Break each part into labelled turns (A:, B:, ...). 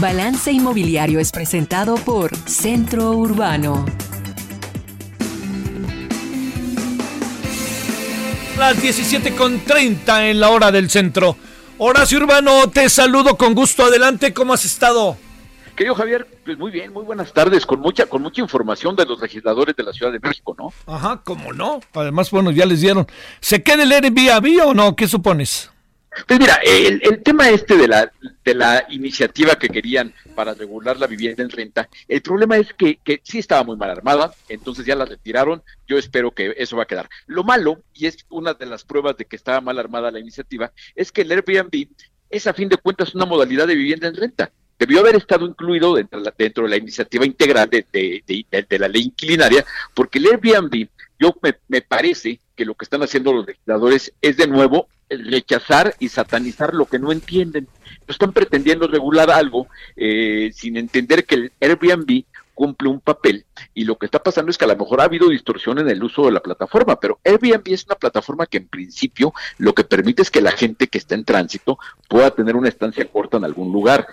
A: Balance Inmobiliario es presentado por Centro Urbano.
B: Las 17 con 30 en la hora del centro. Horacio Urbano, te saludo con gusto. Adelante, ¿cómo has estado?
C: Querido Javier, pues muy bien, muy buenas tardes, con mucha, con mucha información de los legisladores de la Ciudad de México, ¿no?
B: Ajá, ¿cómo no? Además, bueno, ya les dieron. ¿Se queda el Airbnb o no? ¿Qué supones?
C: Pues mira, el, el, tema este de la, de la iniciativa que querían para regular la vivienda en renta, el problema es que, que sí estaba muy mal armada, entonces ya la retiraron, yo espero que eso va a quedar. Lo malo, y es una de las pruebas de que estaba mal armada la iniciativa, es que el Airbnb es a fin de cuentas una modalidad de vivienda en renta. Debió haber estado incluido dentro dentro de la iniciativa integral de, de, de, de la ley inquilinaria, porque el Airbnb, yo me, me parece que lo que están haciendo los legisladores es de nuevo rechazar y satanizar lo que no entienden. Están pretendiendo regular algo eh, sin entender que el Airbnb cumple un papel y lo que está pasando es que a lo mejor ha habido distorsión en el uso de la plataforma, pero Airbnb es una plataforma que en principio lo que permite es que la gente que está en tránsito pueda tener una estancia corta en algún lugar.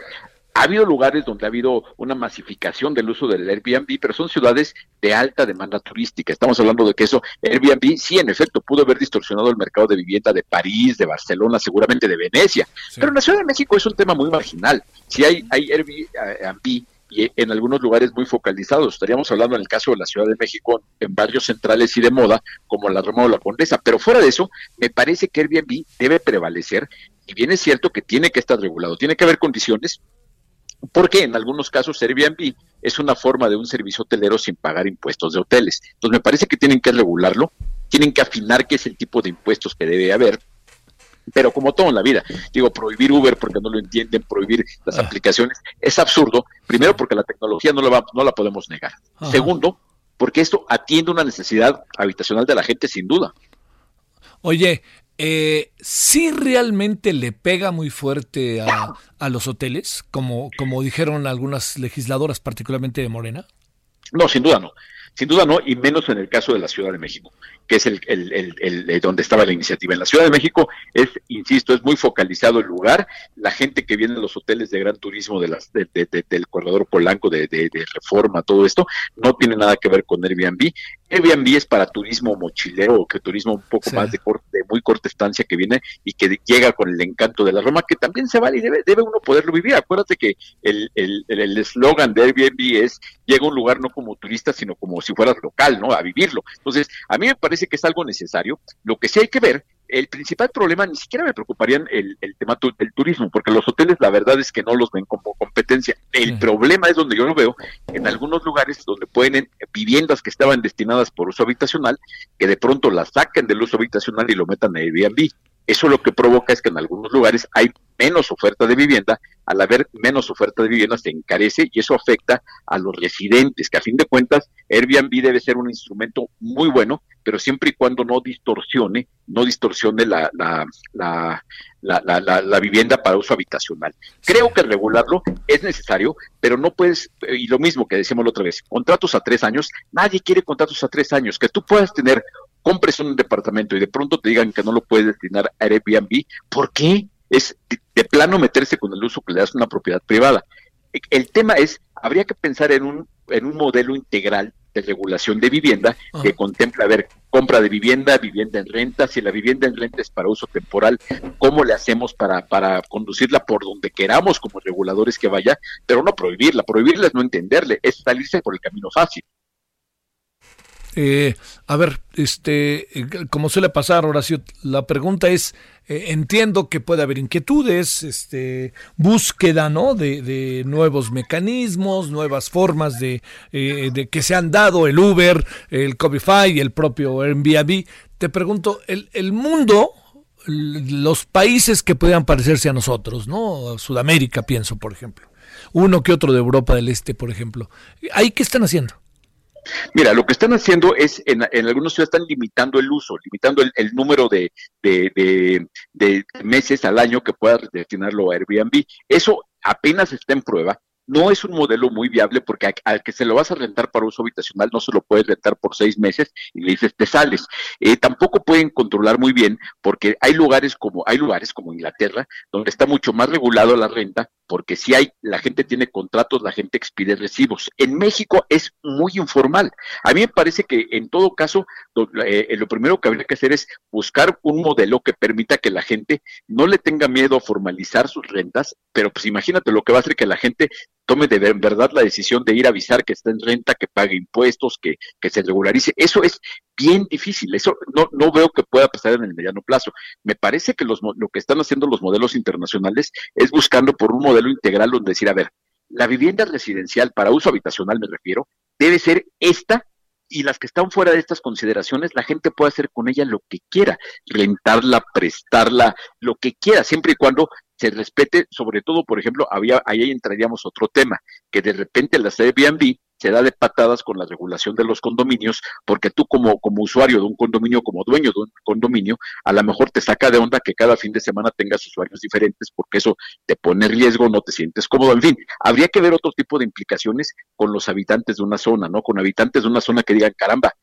C: Ha habido lugares donde ha habido una masificación del uso del Airbnb, pero son ciudades de alta demanda turística. Estamos hablando de que eso, Airbnb, sí, en efecto, pudo haber distorsionado el mercado de vivienda de París, de Barcelona, seguramente de Venecia. Sí. Pero en la Ciudad de México es un tema muy marginal. Si hay, hay Airbnb y en algunos lugares muy focalizados. Estaríamos hablando en el caso de la Ciudad de México, en barrios centrales y de moda, como la Roma o la Condesa. Pero fuera de eso, me parece que Airbnb debe prevalecer. Y bien es cierto que tiene que estar regulado, tiene que haber condiciones porque en algunos casos Airbnb es una forma de un servicio hotelero sin pagar impuestos de hoteles. Entonces me parece que tienen que regularlo, tienen que afinar qué es el tipo de impuestos que debe haber, pero como todo en la vida, digo, prohibir Uber porque no lo entienden, prohibir las ah. aplicaciones, es absurdo, primero porque la tecnología no la, va, no la podemos negar, Ajá. segundo, porque esto atiende una necesidad habitacional de la gente sin duda.
B: Oye, eh, sí realmente le pega muy fuerte a, a los hoteles, como, como dijeron algunas legisladoras, particularmente de Morena?
C: No, sin duda no. Sin duda no, y menos en el caso de la Ciudad de México, que es el, el, el, el, donde estaba la iniciativa. En la Ciudad de México es, insisto, es muy focalizado el lugar. La gente que viene a los hoteles de gran turismo de las, de, de, de, del corredor Polanco, de, Reforma, todo esto, no tiene nada que ver con Airbnb. Airbnb es para turismo mochilero, que turismo un poco sí. más de, corte, de, muy corta estancia que viene y que llega con el encanto de la Roma, que también se vale y debe, debe uno poderlo vivir. Acuérdate que el eslogan de Airbnb es llega a un lugar no como turista, sino como si fueras local, ¿no? A vivirlo. Entonces, a mí me parece que es algo necesario. Lo que sí hay que ver el principal problema ni siquiera me preocuparían el, el tema tu, del turismo, porque los hoteles la verdad es que no los ven como competencia. El sí. problema es donde yo lo veo, en algunos lugares donde pueden viviendas que estaban destinadas por uso habitacional, que de pronto las saquen del uso habitacional y lo metan en Airbnb. Eso lo que provoca es que en algunos lugares hay menos oferta de vivienda, al haber menos oferta de vivienda se encarece y eso afecta a los residentes, que a fin de cuentas Airbnb debe ser un instrumento muy bueno, pero siempre y cuando no distorsione, no distorsione la, la, la, la, la, la vivienda para uso habitacional. Creo que regularlo es necesario, pero no puedes, y lo mismo que decíamos la otra vez, contratos a tres años, nadie quiere contratos a tres años, que tú puedas tener compres un departamento y de pronto te digan que no lo puedes destinar a Airbnb, ¿por qué? Es de, de plano meterse con el uso que le das a una propiedad privada. El tema es, habría que pensar en un, en un modelo integral de regulación de vivienda Ajá. que contempla, a ver, compra de vivienda, vivienda en renta, si la vivienda en renta es para uso temporal, cómo le hacemos para, para conducirla por donde queramos como reguladores que vaya, pero no prohibirla, prohibirla es no entenderle, es salirse por el camino fácil.
B: Eh, a ver, este, como suele pasar, Horacio, la pregunta es, eh, entiendo que puede haber inquietudes, este, búsqueda, ¿no? De, de nuevos mecanismos, nuevas formas de, eh, de, que se han dado el Uber, el Cabify y el propio Airbnb. Te pregunto, el, el mundo los países que puedan parecerse a nosotros, ¿no? Sudamérica, pienso, por ejemplo. Uno que otro de Europa del Este, por ejemplo. ¿Ahí qué están haciendo?
C: Mira, lo que están haciendo es, en, algunos ciudades están limitando el uso, limitando el, número de, de, meses al año que pueda destinarlo a Airbnb. Eso apenas está en prueba no es un modelo muy viable porque al que se lo vas a rentar para uso habitacional no se lo puedes rentar por seis meses y le dices te sales. Eh, tampoco pueden controlar muy bien porque hay lugares como hay lugares como Inglaterra donde está mucho más regulado la renta porque si hay la gente tiene contratos, la gente expide recibos. En México es muy informal. A mí me parece que en todo caso eh, lo primero que habría que hacer es buscar un modelo que permita que la gente no le tenga miedo a formalizar sus rentas, pero pues imagínate lo que va a hacer que la gente tome de verdad la decisión de ir a avisar que está en renta, que pague impuestos, que, que se regularice. Eso es bien difícil. Eso no, no veo que pueda pasar en el mediano plazo. Me parece que los, lo que están haciendo los modelos internacionales es buscando por un modelo integral donde decir, a ver, la vivienda residencial para uso habitacional, me refiero, debe ser esta y las que están fuera de estas consideraciones, la gente puede hacer con ella lo que quiera, rentarla, prestarla, lo que quiera, siempre y cuando se respete, sobre todo, por ejemplo, había, ahí entraríamos otro tema, que de repente las Airbnb se da de patadas con la regulación de los condominios, porque tú como, como usuario de un condominio, como dueño de un condominio, a lo mejor te saca de onda que cada fin de semana tengas usuarios diferentes, porque eso te pone riesgo, no te sientes cómodo, en fin, habría que ver otro tipo de implicaciones con los habitantes de una zona, ¿no? Con habitantes de una zona que digan, caramba,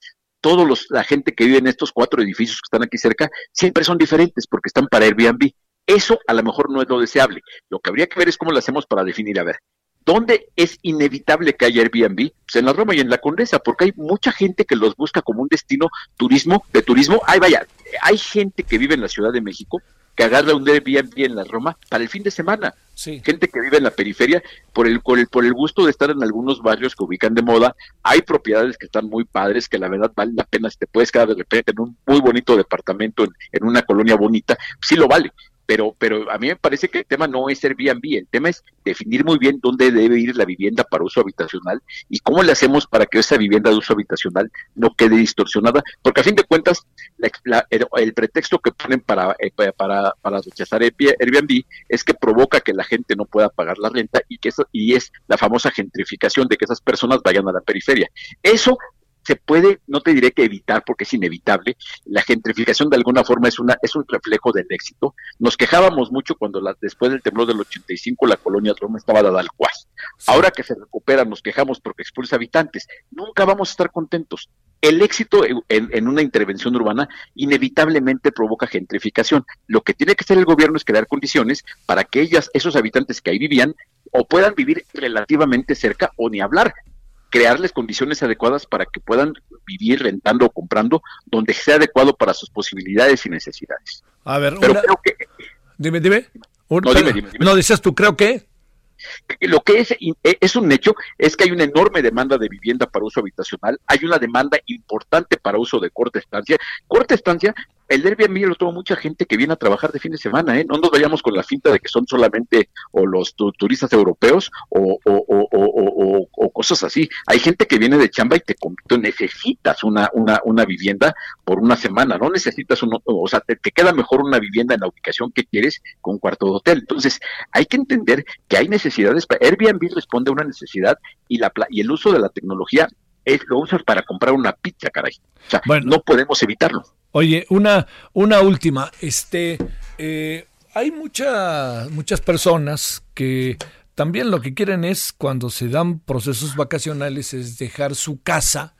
C: todos los, la gente que vive en estos cuatro edificios que están aquí cerca, siempre son diferentes porque están para Airbnb. Eso a lo mejor no es lo deseable. Lo que habría que ver es cómo lo hacemos para definir, a ver, ¿Dónde es inevitable que haya Airbnb? Pues en la Roma y en la Condesa, porque hay mucha gente que los busca como un destino turismo, de turismo. Ay, vaya, hay gente que vive en la Ciudad de México que agarra un Airbnb en la Roma para el fin de semana. Gente que vive en la periferia por el, por el, por el gusto de estar en algunos barrios que ubican de moda. Hay propiedades que están muy padres, que la verdad vale la pena. Si te puedes quedar de repente en un muy bonito departamento en, en una colonia bonita, sí lo vale pero, pero a mí me parece que el tema no es Airbnb, el tema es definir muy bien dónde debe ir la vivienda para uso habitacional y cómo le hacemos para que esa vivienda de uso habitacional no quede distorsionada, porque a fin de cuentas el, pretexto que ponen para, eh, para, para rechazar Airbnb es que provoca que la gente no pueda pagar la renta y que eso, y es la famosa gentrificación de que esas personas vayan a la periferia. Eso se puede, no te diré que evitar porque es inevitable, la gentrificación de alguna forma es, una, es un reflejo del éxito. Nos quejábamos mucho cuando la, después del temblor del 85 la colonia Roma estaba dada al cuas. Ahora que se recupera nos quejamos porque expulsa habitantes. Nunca vamos a estar contentos. El éxito en, una intervención urbana inevitablemente provoca gentrificación. Lo que tiene que hacer el gobierno es crear condiciones para que ellas, esos habitantes que ahí vivían, o puedan vivir relativamente cerca o ni hablar crearles condiciones adecuadas para que puedan vivir rentando o comprando donde sea adecuado para sus posibilidades y necesidades.
B: A ver, Pero creo que... Dime, dime. No, dime, dime, No, dices tú, creo que...
C: Lo que es, e, es un hecho es que hay una enorme demanda de vivienda para uso habitacional, hay una demanda importante para uso de corta estancia. Corta estancia, el Airbnb lo toma mucha gente que viene a trabajar de fin de semana, ¿eh? No nos vayamos con la finta de que son solamente o los turistas europeos o, cosas así. Hay gente que viene de chamba y te necesitas una, una, una vivienda por una semana, no necesitas un, o sea, te, te, queda mejor una vivienda en la ubicación que quieres con un cuarto de hotel. Entonces, hay que entender que hay necesidades, Airbnb responde a una necesidad y, la, y el uso de la tecnología es, lo usas para comprar una pizza, caray. O sea, no podemos evitarlo.
B: Oye, una, una última. Este, eh, hay mucha, muchas personas que también lo que quieren es, cuando se dan procesos vacacionales, es dejar su casa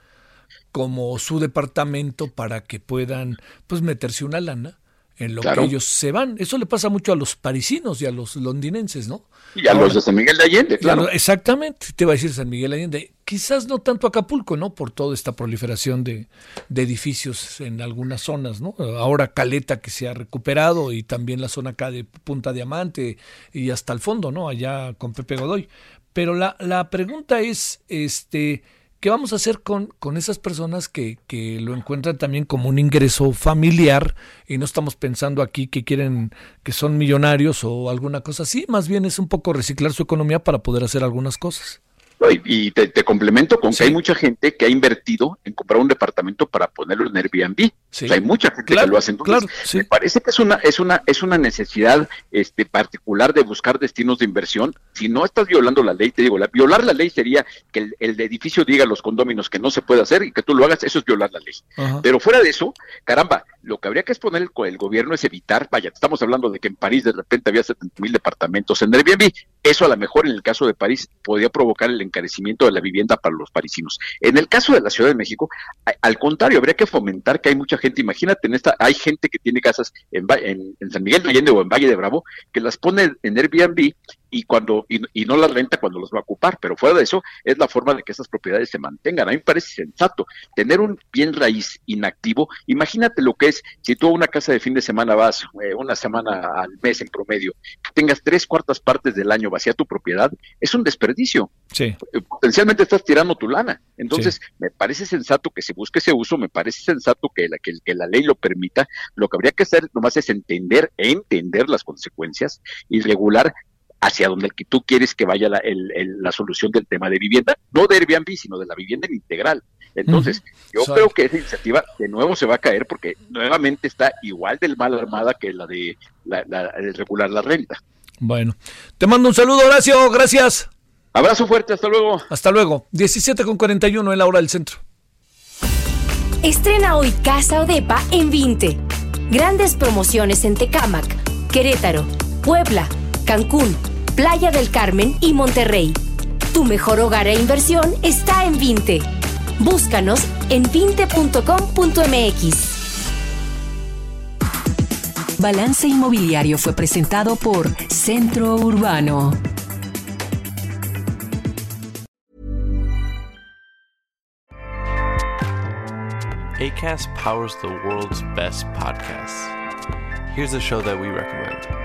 B: como su departamento para que puedan pues meterse una lana en lo que ellos se van. Eso le pasa mucho a los parisinos y a los londinenses, ¿no?
C: Y a los de San Miguel de Allende, claro.
B: exactamente, te iba a decir San Miguel de Allende. Quizás no tanto Acapulco, ¿no? Por toda esta proliferación de, edificios en algunas zonas, ¿no? Ahora Caleta que se ha recuperado y también la zona acá de Punta Diamante y hasta el fondo, ¿no? Allá con Pepe Godoy. Pero la, la pregunta es, este ¿Qué vamos a hacer con, con esas personas que, que, lo encuentran también como un ingreso familiar y no estamos pensando aquí que quieren, que son millonarios o alguna cosa así? Más bien es un poco reciclar su economía para poder hacer algunas cosas.
C: Y, te, complemento con que hay mucha gente que ha invertido en comprar un departamento para ponerlo en Airbnb. hay mucha gente que lo hace. Entonces, me parece que es una, es una, es una necesidad este, particular de buscar destinos de inversión. Si no estás violando la ley, te digo, la, violar la ley sería que el, el, edificio diga a los condóminos que no se puede hacer y que tú lo hagas, eso es violar la ley. Pero fuera de eso, caramba, lo que habría que exponer el, el, gobierno es evitar, vaya, estamos hablando de que en París de repente había 70 mil departamentos en Airbnb. Eso a lo mejor en el caso de París podría provocar el encarecimiento de la vivienda para los parisinos. En el caso de la Ciudad de México, al contrario, habría que fomentar que hay mucha gente, imagínate, en esta, hay gente que tiene casas en, en, San Miguel de Allende o en Valle de Bravo, que las pone en Airbnb y cuando y, no las renta cuando los va a ocupar, pero fuera de eso es la forma de que esas propiedades se mantengan. A mí me parece sensato tener un bien raíz inactivo. Imagínate lo que es si tú a una casa de fin de semana vas eh, una semana al mes en promedio, que tengas tres cuartas partes del año vacía tu propiedad, es un desperdicio.
B: Sí.
C: Eh, potencialmente estás tirando tu lana. Entonces, me parece sensato que se busque ese uso, me parece sensato que la, que, que la ley lo permita. Lo que habría que hacer nomás es entender, entender las consecuencias y regular hacia donde tú quieres que vaya la, la solución del tema de vivienda, no de Airbnb, sino de la vivienda integral. Entonces, yo creo que esa iniciativa de nuevo se va a caer porque nuevamente está igual del mal armada que la de la, regular la renta.
B: Bueno, te mando un saludo, Horacio, gracias.
C: Abrazo fuerte, hasta luego.
B: Hasta luego. 17 con 41 en la hora del centro.
D: Estrena hoy Casa Odepa en 20. Grandes promociones en Tecámac, Querétaro, Puebla, Cancún, Playa del Carmen y Monterrey. Tu mejor hogar e inversión está en Vinte. Búscanos en vinte.com.mx.
A: Balance Inmobiliario fue presentado por Centro Urbano.
E: ACAST powers the world's best podcasts. Here's a show that we recommend.